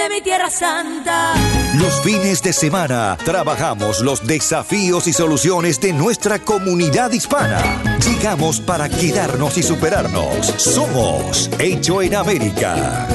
de mi tierra santa. Los fines de semana trabajamos los desafíos y soluciones de nuestra comunidad hispana. Llegamos para quedarnos y superarnos. Somos Hecho en América.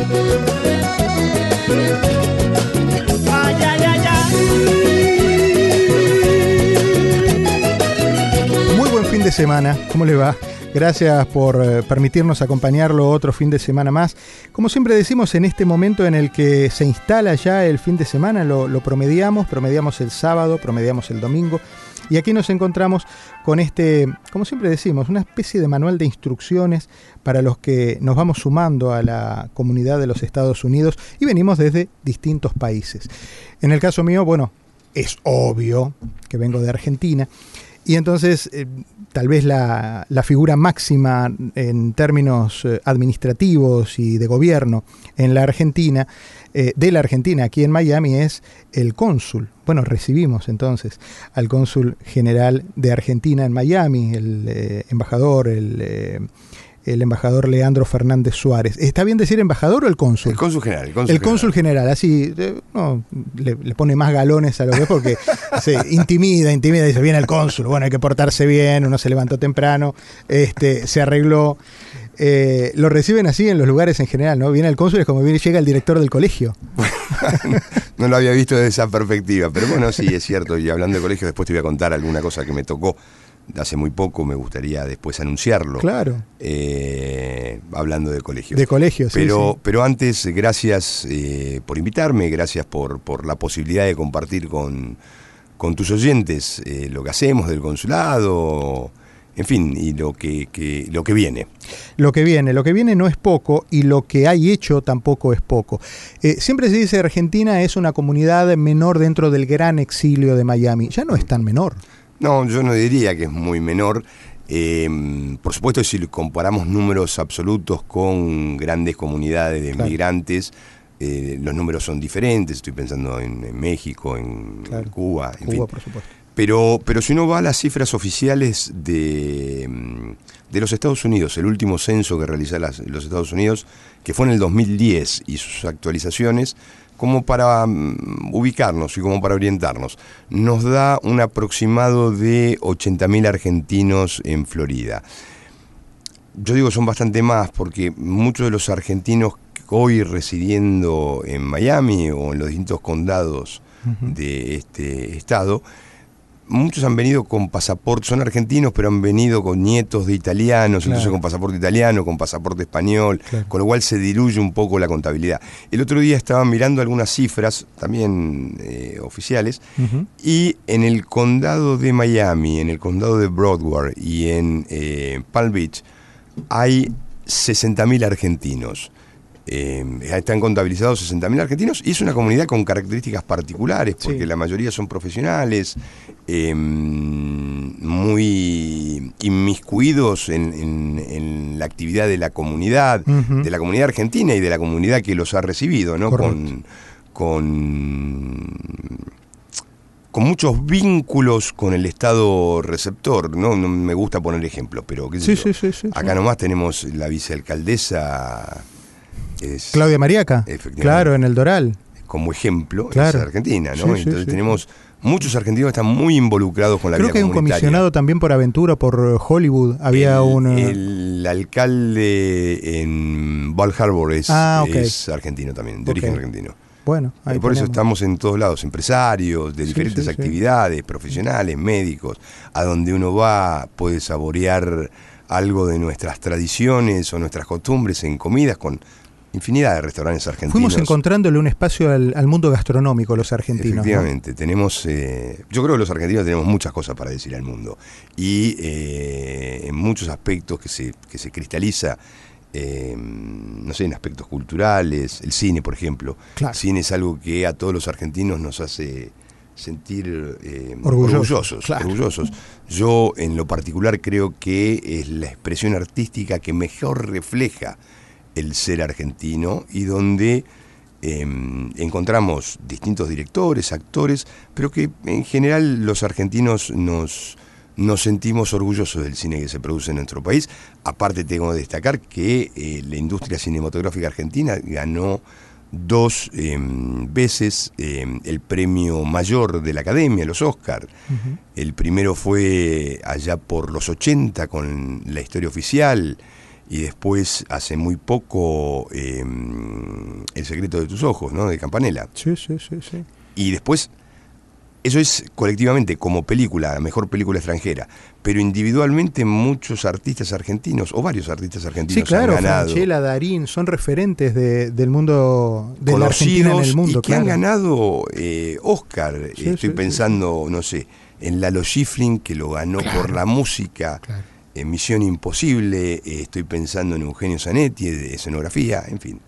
Muy buen fin de semana, ¿cómo le va? Gracias por eh, permitirnos acompañarlo otro fin de semana más. Como siempre decimos, en este momento en el que se instala ya el fin de semana, lo, promediamos, promediamos el sábado, promediamos el domingo. Y aquí nos encontramos con este, como siempre decimos, una especie de manual de instrucciones para los que nos vamos sumando a la comunidad de los Estados Unidos y venimos desde distintos países. En el caso mío, bueno, es obvio que vengo de Argentina. Y entonces, eh, tal vez la, la, figura máxima en términos eh, administrativos y de gobierno en la Argentina, eh, de la Argentina aquí en Miami, es el cónsul. Bueno, recibimos entonces al cónsul general de Argentina en Miami, el eh, embajador, el el embajador Leandro Fernández Suárez. ¿Está bien decir embajador o el cónsul? El cónsul general. El cónsul, el cónsul general. general, así, no, le, le, pone más galones a lo que es porque se intimida, intimida, dice, viene el cónsul, bueno, hay que portarse bien, uno se levantó temprano, este, se arregló. Eh, lo reciben así en los lugares en general, ¿no? Viene el cónsul, es como viene, llega el director del colegio. no lo había visto desde esa perspectiva, pero bueno, sí, es cierto. Y hablando de colegio, después te voy a contar alguna cosa que me tocó hace muy poco, me gustaría después anunciarlo. Claro. Eh, hablando de colegios. De colegios, pero, sí, Pero antes, gracias eh, por invitarme, gracias por, por la posibilidad de compartir con, con tus oyentes eh, lo que hacemos del consulado. En fin, y lo que, que, lo que viene. Lo que viene, lo que viene no es poco y lo que hay hecho tampoco es poco. Eh, siempre se dice Argentina es una comunidad menor dentro del gran exilio de Miami. Ya no es tan menor. No, yo no diría que es muy menor. Eh, por supuesto, si comparamos números absolutos con grandes comunidades de claro. migrantes, eh, los números son diferentes. Estoy pensando en, en México, en, claro. en Cuba, en Cuba, fin. por supuesto. Pero, pero si uno va a las cifras oficiales de, de los Estados Unidos, el último censo que realizaron los Estados Unidos, que fue en el 2010, y sus actualizaciones, como para um, ubicarnos y como para orientarnos, nos da un aproximado de 80.000 argentinos en Florida. Yo digo son bastante más porque muchos de los argentinos hoy residiendo en Miami o en los distintos condados uh -huh. de este estado, muchos han venido con pasaporte, son argentinos, pero han venido con nietos de italianos, claro. entonces con pasaporte italiano, con pasaporte español, claro. con lo cual se diluye un poco la contabilidad. El otro día estaba mirando algunas cifras, también eh, oficiales, uh -huh. y en el condado de Miami, en el condado de Broward y en eh, Palm Beach, hay 60.000 argentinos. Eh, están contabilizados 60.000 argentinos y es una comunidad con características particulares porque sí. la mayoría son profesionales eh, muy inmiscuidos en, en, en, la actividad de la comunidad, uh -huh. de la comunidad argentina y de la comunidad que los ha recibido, ¿no? Con, con, con muchos vínculos con el Estado receptor, ¿no? no me gusta poner ejemplos, pero ¿qué sí, sí, sí, acá nomás tenemos la vicealcaldesa es, Claudia Mariaca, claro, en el Doral. Como ejemplo, claro. es Argentina, ¿no? Sí, Entonces sí, tenemos muchos argentinos que están muy involucrados con la Creo vida que hay un comisionado también por aventura, por Hollywood. Había el, un. El alcalde en Bal Harbor es, ah, okay. es argentino también, de okay. origen argentino. Bueno, ahí por tenemos. eso estamos en todos lados, empresarios de diferentes actividades, profesionales, médicos, a donde uno va puede saborear algo de nuestras tradiciones o nuestras costumbres en comidas con infinidad de restaurantes argentinos. Fuimos encontrándole un espacio al, al mundo gastronómico los argentinos. Efectivamente, ¿no? tenemos, eh, yo creo que los argentinos tenemos muchas cosas para decir al mundo y eh, en muchos aspectos que se, que se cristaliza eh, no sé, en aspectos culturales, el cine, por ejemplo. Claro. El cine es algo que a todos los argentinos nos hace sentir eh, Orgullosos, orgullosos, claro. orgullosos. Yo en lo particular creo que es la expresión artística que mejor refleja el ser argentino y donde eh, encontramos distintos directores, actores, pero que en general los argentinos nos, nos sentimos orgullosos del cine que se produce en nuestro país. Aparte tengo que destacar que eh, la industria cinematográfica argentina ganó dos eh, veces eh, el premio mayor de la Academia, los Oscar. El primero fue allá por los 80 con la historia oficial y después hace muy poco eh, El secreto de tus ojos, ¿no? De Campanella. Sí, sí, sí, sí. Y después, eso es colectivamente como película, la mejor película extranjera, pero individualmente muchos artistas argentinos, o varios artistas Sí, argentinos claro, han ganado. Franchella, Darín, son referentes de- del mundo, de la Argentina en el mundo, y que han ganado eh, Oscar. Sí, Estoy sí, sí, pensando, no sé, en Lalo Schifrin, que lo ganó por la música. Claro. En Misión Imposible, eh, estoy pensando en Eugenio Zanetti, de escenografía, en fin.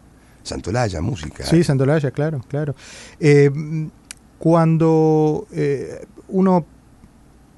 Santolaya, música. Sí, Santolaya, claro, claro. Eh, cuando eh, uno,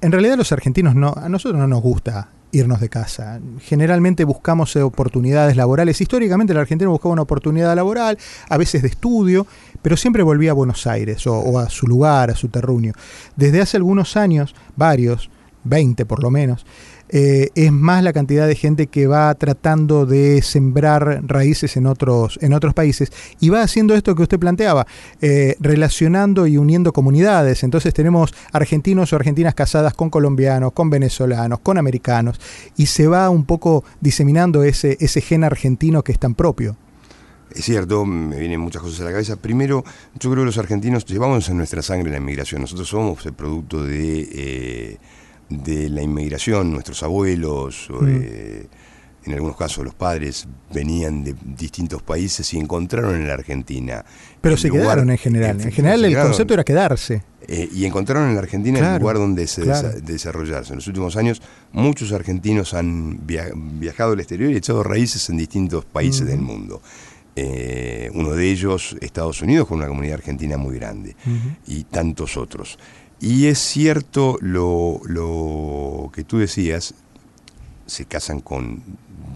en realidad los argentinos no, a nosotros no nos gusta irnos de casa. Generalmente buscamos oportunidades laborales. Históricamente el argentino buscaba una oportunidad laboral, a veces de estudio, pero siempre volvía a Buenos Aires o, o a su lugar, a su terruño. Desde hace algunos años, varios, 20 por lo menos, eh, es más la cantidad de gente que va tratando de sembrar raíces en otros, en otros países y va haciendo esto que usted planteaba, eh, relacionando y uniendo comunidades. Entonces tenemos argentinos o argentinas casadas con colombianos, con venezolanos, con americanos y se va un poco diseminando ese, ese gen argentino que es tan propio. Es cierto, me vienen muchas cosas a la cabeza. Primero, yo creo que los argentinos llevamos en nuestra sangre la inmigración. Nosotros somos el producto de, eh, de la inmigración. Nuestros abuelos, Mm. eh, en algunos casos los padres, venían de distintos países y encontraron en la Argentina. Pero se lugar- quedaron en general. En general el concepto era quedarse. Eh, y encontraron en la Argentina Claro, el lugar donde se claro. desa- desarrollarse. En los últimos años, muchos argentinos han via- viajado al exterior y echado raíces en distintos países del mundo. Eh, uno de ellos, Estados Unidos, con una comunidad argentina muy grande, y tantos otros. Y es cierto lo, lo que tú decías, se casan con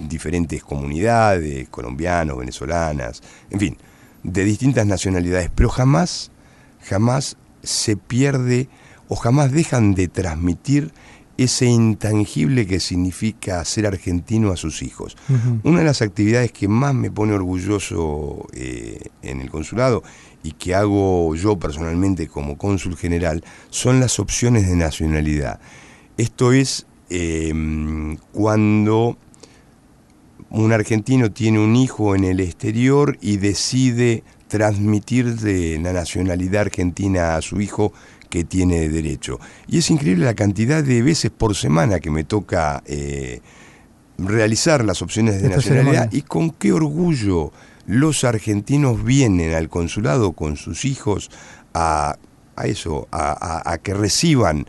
diferentes comunidades, colombianos, venezolanas, en fin, de distintas nacionalidades, pero jamás, jamás se pierde o jamás dejan de transmitir ese intangible que significa ser argentino a sus hijos. Una de las actividades que más me pone orgulloso eh, en el consulado y que hago yo personalmente como cónsul general son las opciones de nacionalidad. Esto es eh, cuando un argentino tiene un hijo en el exterior y decide transmitir de la nacionalidad argentina a su hijo que tiene derecho. Y es increíble la cantidad de veces por semana que me toca eh, realizar las opciones de Esta nacionalidad ceremonia. y con qué orgullo los argentinos vienen al consulado con sus hijos a, a eso, a, a- a que reciban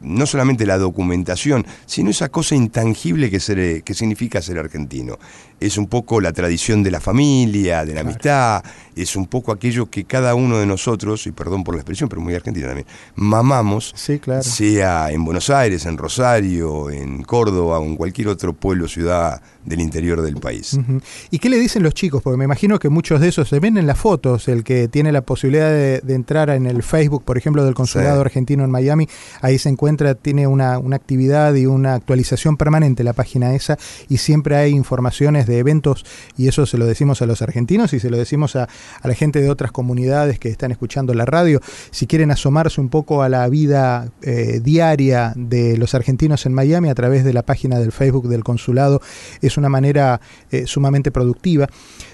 no solamente la documentación, sino esa cosa intangible que, que significa ser argentino. Es un poco la tradición de la familia, de la amistad, es un poco aquello que cada uno de nosotros, y perdón por la expresión, pero muy argentina también, mamamos, Sí, claro. sea en Buenos Aires, en Rosario, en Córdoba o en cualquier otro pueblo o ciudad del interior del país. Ujú. ¿Y qué le dicen los chicos? Porque me imagino que muchos de esos se ven en las fotos. El que tiene la posibilidad de, de entrar en el Facebook, por ejemplo, del Consulado Sí. Argentino en Miami, ahí se encuentra, tiene una, una actividad y una actualización permanente la página esa y siempre hay informaciones de eventos y eso se lo decimos a los argentinos y se lo decimos a, la gente de otras comunidades que están escuchando la radio. Si quieren asomarse un poco a la vida eh, diaria de los argentinos en Miami a través de la página del Facebook del Consulado, es una manera eh, sumamente productiva.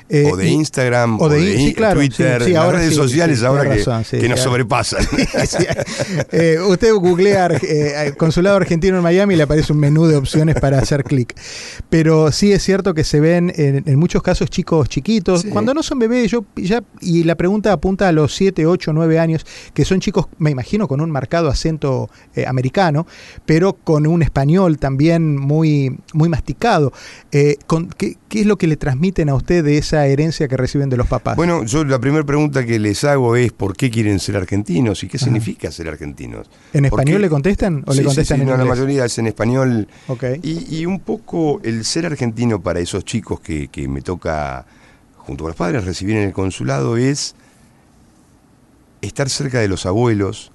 Eh, o de Instagram, o o de de, sí, claro, Twitter, sí, sí, las ahora redes sociales ahora que, razón, sí, que nos sobrepasan. Eh, usted googlea eh, Consulado Argentino en Miami y le aparece un menú de opciones para hacer clic. Pero sí es cierto que se ven en, en muchos casos chicos chiquitos. Cuando no son bebés, yo ya, y la pregunta apunta a los 7, 8, 9 años, que son chicos, me imagino, con un marcado acento eh, americano, pero con un español también muy, muy masticado. Eh, con, ¿qué, qué es lo que le transmiten a usted de esa herencia que reciben de los papás? Bueno, yo la primera pregunta que les hago es ¿por qué quieren ser argentinos y qué significa ser argentinos? ¿En ¿Por español qué? le contestan o Sí, le sí, contestan sí, en no, la mayoría es en español. Ok. Y, y un poco el ser argentino para esos chicos que, que me toca, junto con los padres, recibir en el consulado es estar cerca de los abuelos,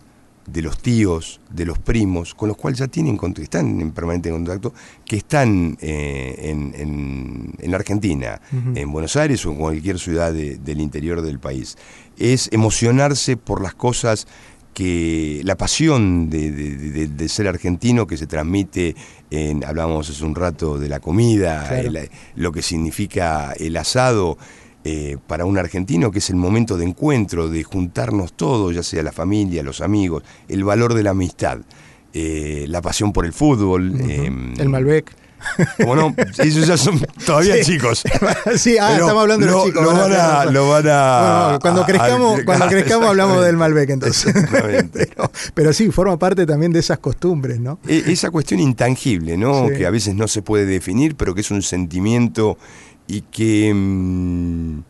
de los tíos, de los primos, con los cuales ya tienen contacto, están en permanente contacto, que están eh, en, en- en la Argentina, en Buenos Aires o en cualquier ciudad de- del interior del país. Es emocionarse por las cosas que la pasión de, de- de- de ser argentino que se transmite en, hablábamos hace un rato de la comida, Claro. el- lo que significa el asado eh, para un argentino, que es el momento de encuentro, de juntarnos todos, ya sea la familia, los amigos, el valor de la amistad, eh, la pasión por el fútbol. Em, el Malbec. Como no, ellos ya son todavía Sí. chicos. sí, ah, Pero estamos hablando de los lo- chicos. Lo van a. Lo van a Bueno, cuando crezcamos, a- cuando crezcamos hablamos del Malbec entonces. Exactamente. pero, pero sí, forma parte también de esas costumbres, ¿no? E- Esa cuestión intangible, ¿no? Sí. Que a veces no se puede definir, pero que es un sentimiento y que mm,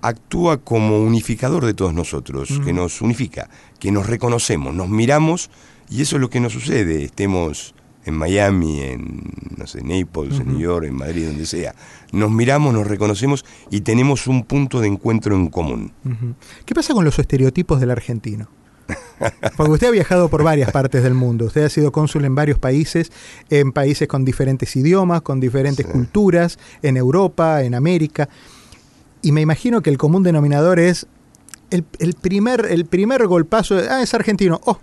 actúa como unificador de todos nosotros, que nos unifica, que nos reconocemos, nos miramos y eso es lo que nos sucede, estemos en Miami, en no sé, Naples, en New York, en Madrid, donde sea. Nos miramos, nos reconocemos y tenemos un punto de encuentro en común. ¿Qué pasa con los estereotipos del argentino? Porque usted ha viajado por varias partes del mundo. Usted ha sido cónsul en varios países, en países con diferentes idiomas, con diferentes Sí. culturas, en Europa, en América. Y me imagino que el común denominador es el, el primer, el primer golpazo. de, ah, es argentino. Oh,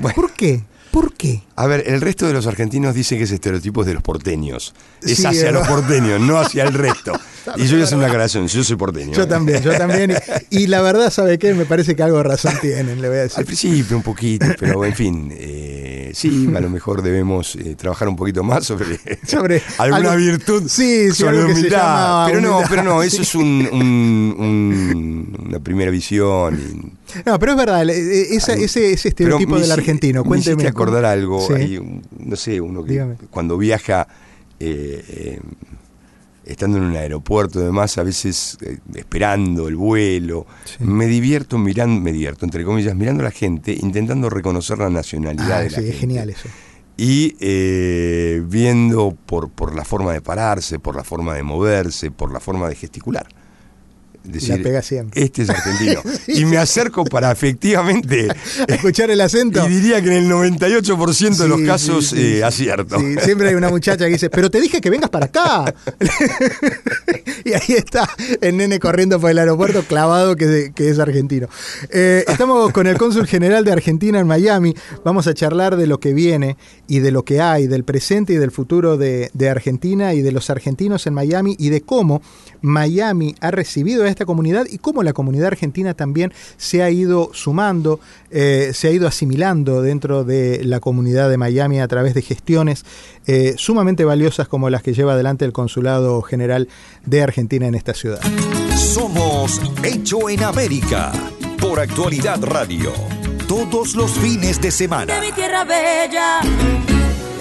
Bueno. ¿Por qué? ¿Por qué? A ver, el resto de los argentinos dice que ese estereotipo es de los porteños. Es Sí, hacia es los porteños, no hacia el resto. Y yo voy a hacer una aclaración, yo soy porteño. Yo también, yo también. Y, y la verdad, ¿sabe qué? Me parece que algo de razón tienen, le voy a Al decir. principio un poquito, pero en fin, eh, sí, a lo mejor debemos eh, trabajar un poquito más sobre, Sobre alguna algo- virtud. Sí, sí, sobre que se humildad. llama pero no, pero no, sí. eso es un, un- un- una primera visión. y- No, pero es verdad, eh, esa- Ay, ese, ese estereotipo me del argentino, me cuénteme. hiciste acordar algo, Sí. hay un- no sé, uno que Dígame. cuando viaja eh, eh, estando en un aeropuerto y demás, a veces eh, esperando el vuelo, Sí. me divierto mirando, me divierto, entre comillas, mirando a la gente, intentando reconocer la nacionalidad Ah, de la sí, gente. es genial eso. Y eh, viendo por, por la forma de pararse, por la forma de moverse, por la forma de gesticular. Decir, La pega siempre. Este es argentino. y me acerco para efectivamente Escuchar el acento. y diría que en el 98% de los Sí, casos sí, eh, acierto. Sí, siempre hay una muchacha que dice, pero te dije que vengas para acá. y ahí está el nene corriendo por el aeropuerto clavado que, que es argentino. Eh, estamos con el cónsul general de Argentina en Miami. Vamos a charlar de lo que viene y de lo que hay, del presente y del futuro de, de Argentina y de los argentinos en Miami y de cómo Miami ha recibido a esta comunidad y cómo la comunidad argentina también se ha ido sumando, eh, se ha ido asimilando dentro de la comunidad de Miami a través de gestiones eh, sumamente valiosas como las que lleva adelante el Consulado General de Argentina en esta ciudad. Somos Hecho en América por Actualidad Radio. Todos los fines de semana. de mi tierra bella,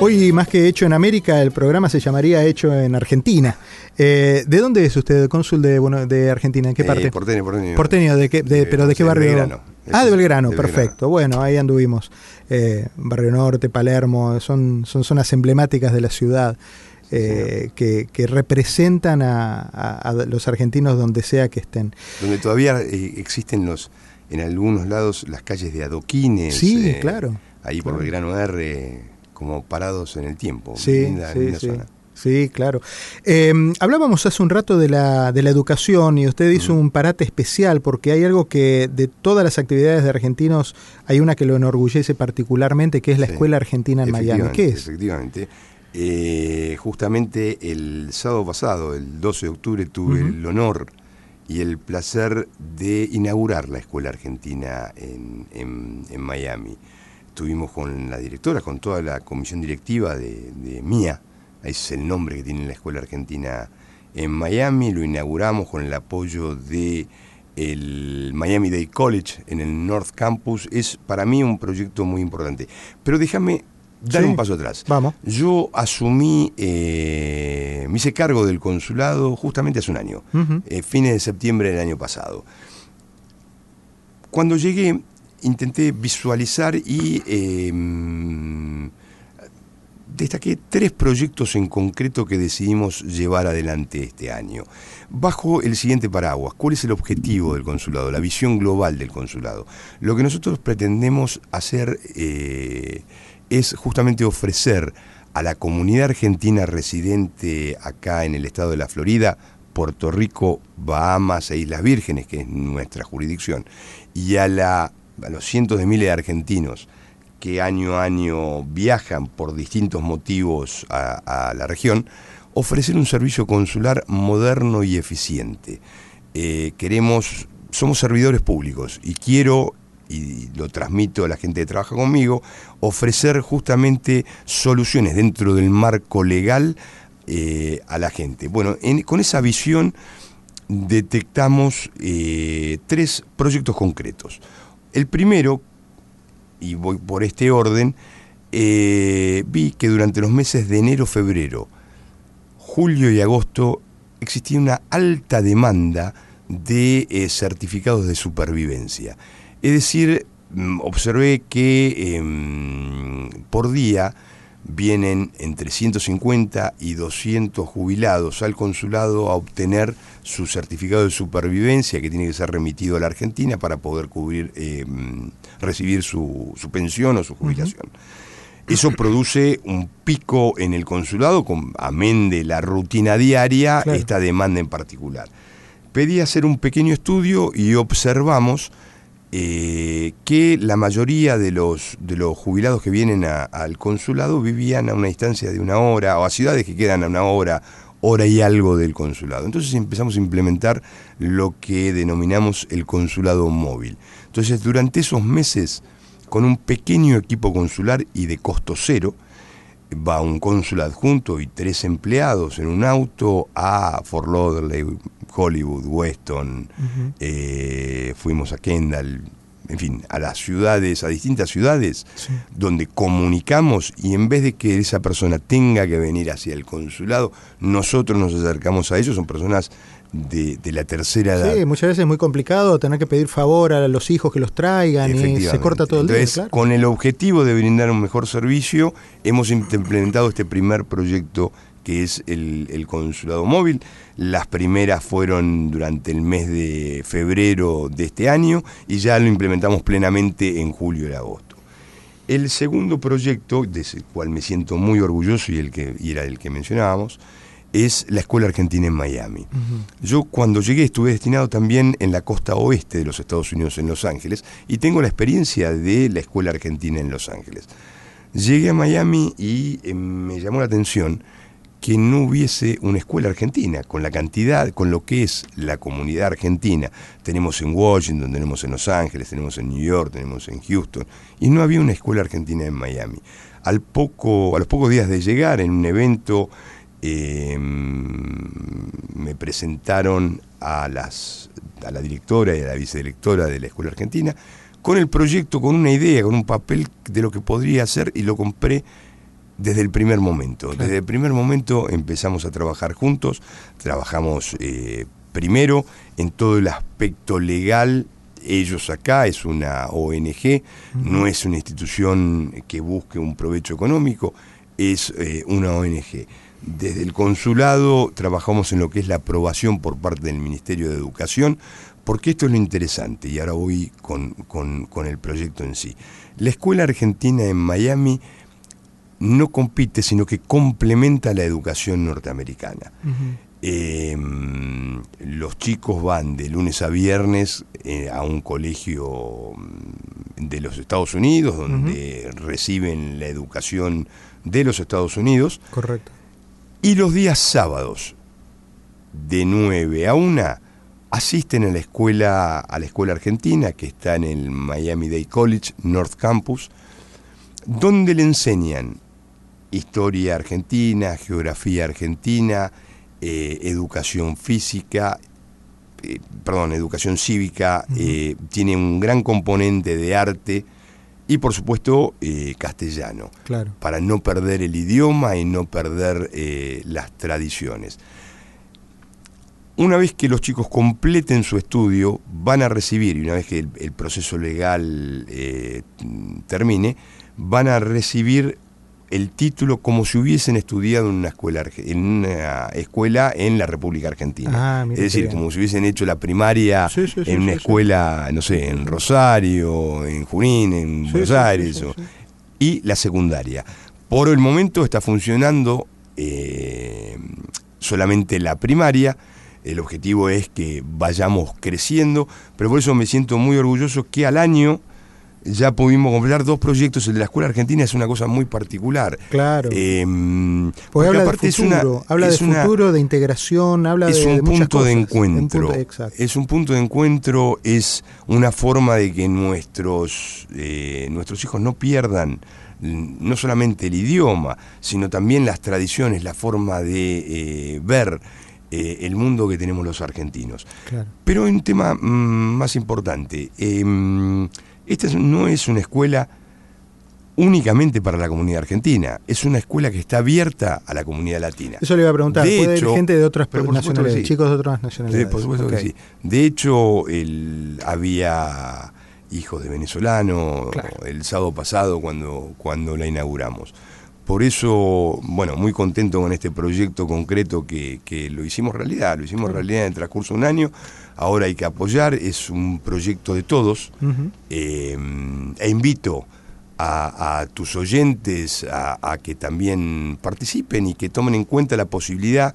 Hoy, más que hecho en América, el programa se llamaría Hecho en Argentina. Eh, ¿De dónde es usted, cónsul de, bueno, de Argentina? ¿En qué Eh, parte? porteño, porteño. Porteño, ¿de qué, de- Eh, pero de qué de barrio? Belgrano. Ah, de Belgrano, De perfecto. Bueno, ahí anduvimos. Eh, Barrio Norte, Palermo, son, son zonas emblemáticas de la ciudad eh, que, que representan a, a- a los argentinos donde sea que estén. Donde todavía eh, existen los, en algunos lados, las calles de adoquines. Sí, eh, claro. Ahí por Claro. Belgrano R, como parados en el tiempo. Sí, linda, sí, zona. Sí, claro. Eh, hablábamos hace un rato de la, de la educación y usted hizo un parate especial porque hay algo que de todas las actividades de argentinos hay una que lo enorgullece particularmente que es la. Escuela Argentina en Miami. ¿Qué es? Efectivamente. eh, justamente el sábado pasado, el 12 de octubre, tuve el honor y el placer de inaugurar la Escuela Argentina en, en, Miami. Estuvimos con la directora, con toda la comisión directiva de, de MIA, ese es el nombre que tiene la Escuela Argentina en Miami, lo inauguramos con el apoyo de el Miami Dade College en el North Campus. Es para mí un proyecto muy importante. Pero déjame dar un paso atrás. Vamos. Yo asumí, eh, me hice cargo del consulado justamente hace un año, eh, fines de septiembre del año pasado. Cuando llegué, intenté visualizar y em, destaqué tres proyectos en concreto que decidimos llevar adelante este año. Bajo el siguiente paraguas, ¿cuál es el objetivo del consulado? La visión global del consulado. Lo que nosotros pretendemos hacer eh, es justamente ofrecer a la comunidad argentina residente acá en el estado de la Florida, Puerto Rico, Bahamas e Islas Vírgenes, que es nuestra jurisdicción, y a, la, a los cientos de miles de argentinos que año a año viajan por distintos motivos a, la región, ofrecer un servicio consular moderno y eficiente. Eh, queremos, somos servidores públicos y quiero, y lo transmito a la gente que trabaja conmigo, ofrecer justamente soluciones dentro del marco legal eh, a la gente. Bueno, con esa visión detectamos eh, tres proyectos concretos. El primero, y voy por este orden, eh, vi que durante los meses de enero, febrero, julio y agosto existía una alta demanda de eh, certificados de supervivencia. Es decir, mm, observé que em, por día vienen entre 150 y 200 jubilados al consulado a obtener su certificado de supervivencia que tiene que ser remitido a la Argentina para poder cubrir, em, recibir su, pensión o su jubilación. Eso produce un pico en el consulado, con, amén de la rutina diaria, esta demanda en particular. Pedí hacer un pequeño estudio y observamos eh, que la mayoría de los, de los jubilados que vienen al consulado vivían a una distancia de una hora, o a ciudades que quedan a una hora, hora y algo del consulado. Entonces empezamos a implementar lo que denominamos el consulado móvil. Entonces durante esos meses, con un pequeño equipo consular y de costo cero, va un cónsul adjunto y tres empleados en un auto a Fort Lauderdale, Hollywood, Weston, eh, fuimos a Kendall, en fin, a las ciudades, a distintas ciudades, donde comunicamos y en vez de que esa persona tenga que venir hacia el consulado, nosotros nos acercamos a ellos, son personas de, la tercera edad. Sí, muchas veces es muy complicado tener que pedir favor a los hijos que los traigan y se corta todo el día. Con el objetivo de brindar un mejor servicio, hemos implementado este primer proyecto que es el, consulado móvil. Las primeras fueron durante el mes de febrero de este año y ya lo implementamos plenamente en julio y agosto. El segundo proyecto, del cual me siento muy orgulloso y, el que, y era el que mencionábamos, es la Escuela Argentina en Miami. Yo cuando llegué estuve destinado también en la costa oeste de los Estados Unidos, en Los Ángeles, y tengo la experiencia de la Escuela Argentina en Los Ángeles. Llegué a Miami y eh, me llamó la atención que no hubiese una escuela argentina, con la cantidad, con lo que es la comunidad argentina. Tenemos en Washington, tenemos en Los Ángeles, tenemos en New York, tenemos en Houston, y no había una escuela argentina en Miami. Al poco, a los pocos días de llegar, en un evento Em, me presentaron a, las, a la directora y a la vicedirectora de la Escuela Argentina con el proyecto, con una idea, con un papel de lo que podría hacer y lo compré desde el primer momento. Desde el primer momento empezamos a trabajar juntos, trabajamos eh, primero en todo el aspecto legal. Ellos acá es una ONG, no es una institución que busque un provecho económico, es eh, una ONG desde el consulado trabajamos en lo que es la aprobación por parte del Ministerio de Educación, porque esto es lo interesante, y ahora voy con, el proyecto en sí. La Escuela Argentina en Miami no compite, sino que complementa la educación norteamericana. Em, los chicos van de lunes a viernes eh, a un colegio mm, de los Estados Unidos, donde reciben la educación de los Estados Unidos. Correcto. Y los días sábados, de 9 a 1, asisten a la escuela, a la escuela argentina, que está en el Miami Dade College, North Campus, donde le enseñan historia argentina, geografía argentina, eh, educación física, eh, perdón, educación cívica, eh, tiene un gran componente de arte y por supuesto castellano, claro. para no perder el idioma y no perder las tradiciones. Una vez que los chicos completen su estudio, van a recibir, y una vez que el, proceso legal eh, termine, van a recibir el título como si hubiesen estudiado en una escuela en una escuela en la República Argentina. Ah, es decir, como si hubiesen hecho la primaria en una escuela, no sé, en Rosario, en Junín, en Buenos Aires, y la secundaria. Por el momento está funcionando eh, solamente la primaria el objetivo es que vayamos creciendo, pero por eso me siento muy orgulloso que al año ya pudimos completar dos proyectos. El de la Escuela Argentina es una cosa muy particular. Claro. Eh, porque, habla de futuro, habla de futuro, de integración, habla es de, un punto de encuentro. es un punto de encuentro, es una forma de que nuestros, eh, nuestros hijos no pierdan no solamente el idioma, sino también las tradiciones, la forma de eh, ver eh, el mundo que tenemos los argentinos. Pero hay un tema mm, más importante. Em, esta no es una escuela únicamente para la comunidad argentina, es una escuela que está abierta a la comunidad latina. Eso le iba a preguntar, de ¿puede hecho, gente de otras nacionalidades, chicos de otras nacionalidades? por supuesto que sí. De hecho, había hijos de venezolanos el sábado pasado cuando, cuando la inauguramos. Por eso, bueno, muy contento con este proyecto concreto que, lo hicimos realidad, lo hicimos realidad en el transcurso de un año, ahora hay que apoyar, es un proyecto de todos, eh, e invito a, tus oyentes a, que también participen y que tomen en cuenta la posibilidad,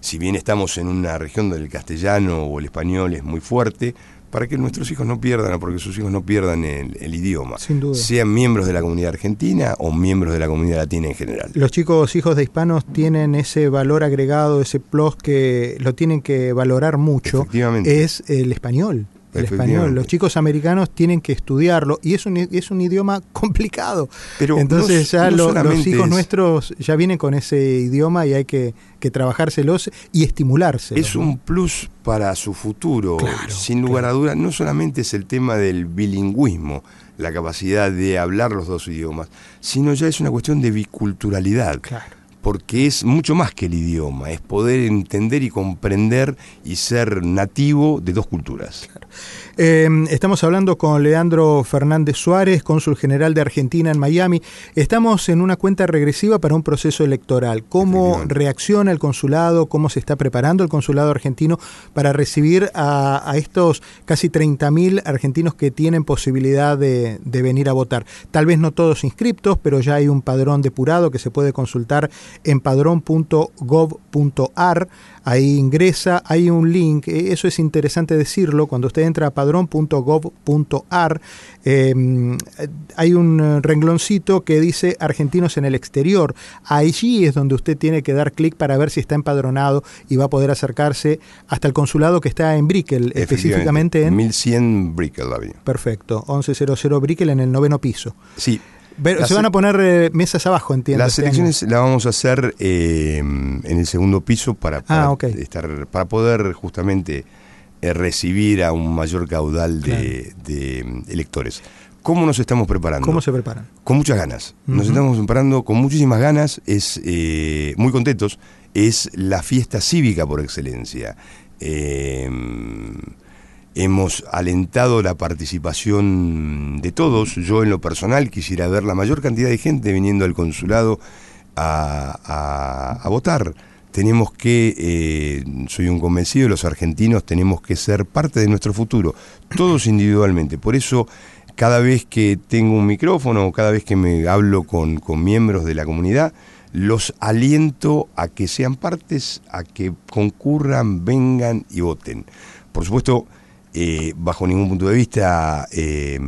si bien estamos en una región donde el castellano o el español es muy fuerte, para que nuestros hijos no pierdan, o porque sus hijos no pierdan el, idioma. Sin duda. Sean miembros de la comunidad argentina o miembros de la comunidad latina en general. Los chicos hijos de hispanos tienen ese valor agregado, ese plus que lo tienen que valorar mucho. Es el español el español. Los chicos americanos tienen que estudiarlo y es un, es un idioma complicado. Pero Entonces ya los hijos nuestros ya vienen con ese idioma y hay que, que trabajárselos y estimularse. Es un plus para su futuro, sin lugar a dudas. No solamente es el tema del bilingüismo, la capacidad de hablar los dos idiomas, sino ya es una cuestión de biculturalidad. Claro porque es mucho más que el idioma, es poder entender y comprender y ser nativo de dos culturas. Eh, estamos hablando con Leandro Fernández Suárez, cónsul general de Argentina en Miami. Estamos en una cuenta regresiva para un proceso electoral. ¿Cómo reacciona el consulado? ¿Cómo se está preparando el consulado argentino para recibir a, estos casi 30.000 argentinos que tienen posibilidad de, de venir a votar? Tal vez no todos inscriptos, pero ya hay un padrón depurado que se puede consultar en padrón.gov.ar ahí ingresa, hay un link, eh, eso es interesante decirlo, cuando usted entra a padrón.gov.ar, em, hay un rengloncito que dice argentinos en el exterior. Allí es donde usted tiene que dar clic para ver si está empadronado y va a poder acercarse hasta el consulado que está en Brickell, específicamente en... 1100 Brickell Perfecto, 1100 Brickell en el noveno piso. Sí, se van a poner eh, mesas abajo, entiendo. Las este elecciones las vamos a hacer eh, en el segundo piso para, ah, estar, para poder justamente eh, recibir a un mayor caudal de, electores. ¿Cómo nos estamos preparando? ¿Cómo se preparan? Con muchas ganas. Nos estamos preparando con muchísimas ganas, es muy contentos. Es la fiesta cívica por excelencia. Hemos alentado la participación de todos. Yo en lo personal quisiera ver la mayor cantidad de gente viniendo al consulado a, votar. Tenemos que, eh, soy un convencido, los argentinos tenemos que ser parte de nuestro futuro, todos individualmente. Por eso, cada vez que tengo un micrófono o cada vez que me hablo con, con miembros de la comunidad, los aliento a que sean partes, a que concurran, vengan y voten. Por supuesto, eh, bajo ningún punto de vista eh,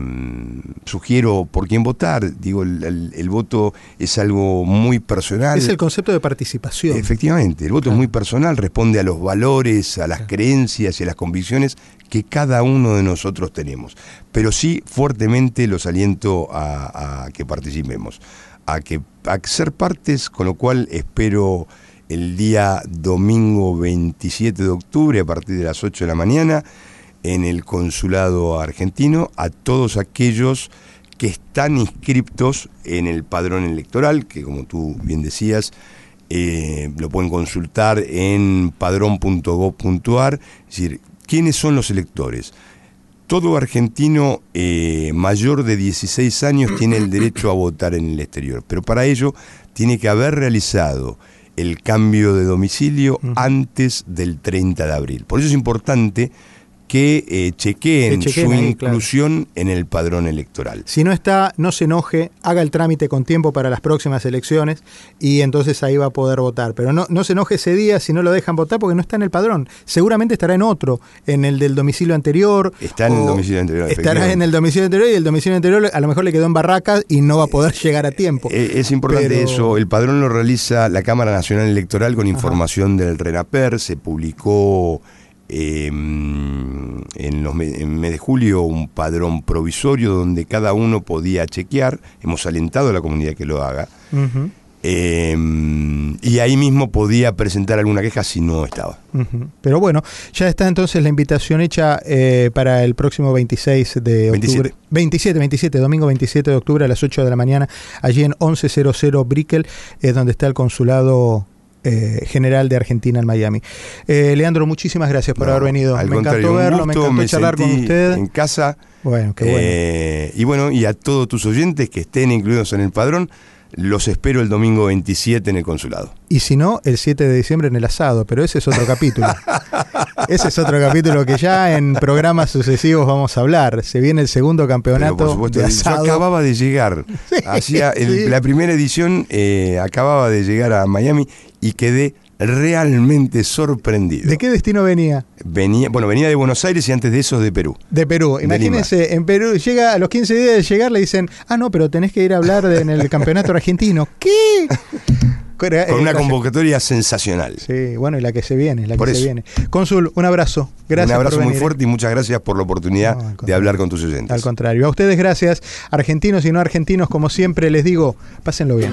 sugiero por quién votar. Digo, el, el, voto es algo muy personal. Es el concepto de participación. Efectivamente, el voto es muy personal, responde a los valores, a las creencias y a las convicciones que cada uno de nosotros tenemos. Pero sí fuertemente los aliento a, que participemos, a que a ser partes, con lo cual espero el día domingo 27 de octubre a partir de las 8 de la mañana en el consulado argentino a todos aquellos que están inscriptos en el padrón electoral, que como tú bien decías, eh, lo pueden consultar en padrón.gov.ar, es decir, ¿quiénes son los electores? Todo argentino eh, mayor de 16 años tiene el derecho a votar en el exterior, pero para ello tiene que haber realizado el cambio de domicilio antes del 30 de abril. Por eso es importante que eh, chequeen, su inclusión en el padrón electoral. Si no está, no se enoje, haga el trámite con tiempo para las próximas elecciones y entonces ahí va a poder votar. Pero no, no se enoje ese día si no lo dejan votar porque no está en el padrón. Seguramente estará en otro, en el del domicilio anterior. Está en el domicilio anterior. Estará en el domicilio anterior y el domicilio anterior a lo mejor le quedó en barracas y no va a poder llegar a tiempo. Eh, es, importante eso. El padrón lo realiza la Cámara Nacional Electoral con información del RENAPER. Se publicó Em, en, los, en mes de julio un padrón provisorio donde cada uno podía chequear. Hemos alentado a la comunidad que lo haga. Em, y ahí mismo podía presentar alguna queja si no estaba. Pero bueno, ya está entonces la invitación hecha eh, para el próximo 26 de octubre. 27. 27, domingo 27 de octubre a las 8 de la mañana, allí en 1100 Brickell, es donde está el consulado eh, general de Argentina en Miami. Eh, Leandro, muchísimas gracias por haber venido. Me encantó verlo, me encantó charlar con usted. En casa. Bueno, qué bueno. Eh, y bueno, y a todos tus oyentes que estén incluidos en el padrón, los espero el domingo 27 en el consulado. Y si no, el 7 de diciembre en el asado, pero ese es otro capítulo. ese es otro capítulo que ya en programas sucesivos vamos a hablar. Se viene el segundo campeonato. por supuesto, yo acababa de llegar. Hacía La primera edición acababa de llegar a Miami y quedé realmente sorprendido. ¿De qué destino venía? Venía, bueno, venía de Buenos Aires y antes de eso de Perú. De Perú. Imagínense, en Perú llega a los 15 días de llegar le dicen, "Ah, no, pero tenés que ir a hablar en el campeonato argentino." ¿Qué? Con una convocatoria sensacional. Sí, bueno, y la que se viene, la que se viene. Cónsul, un abrazo. Gracias. Un abrazo muy fuerte y muchas gracias por la oportunidad de hablar con tus oyentes. Al contrario, a ustedes gracias, argentinos y no argentinos, como siempre les digo, pásenlo bien.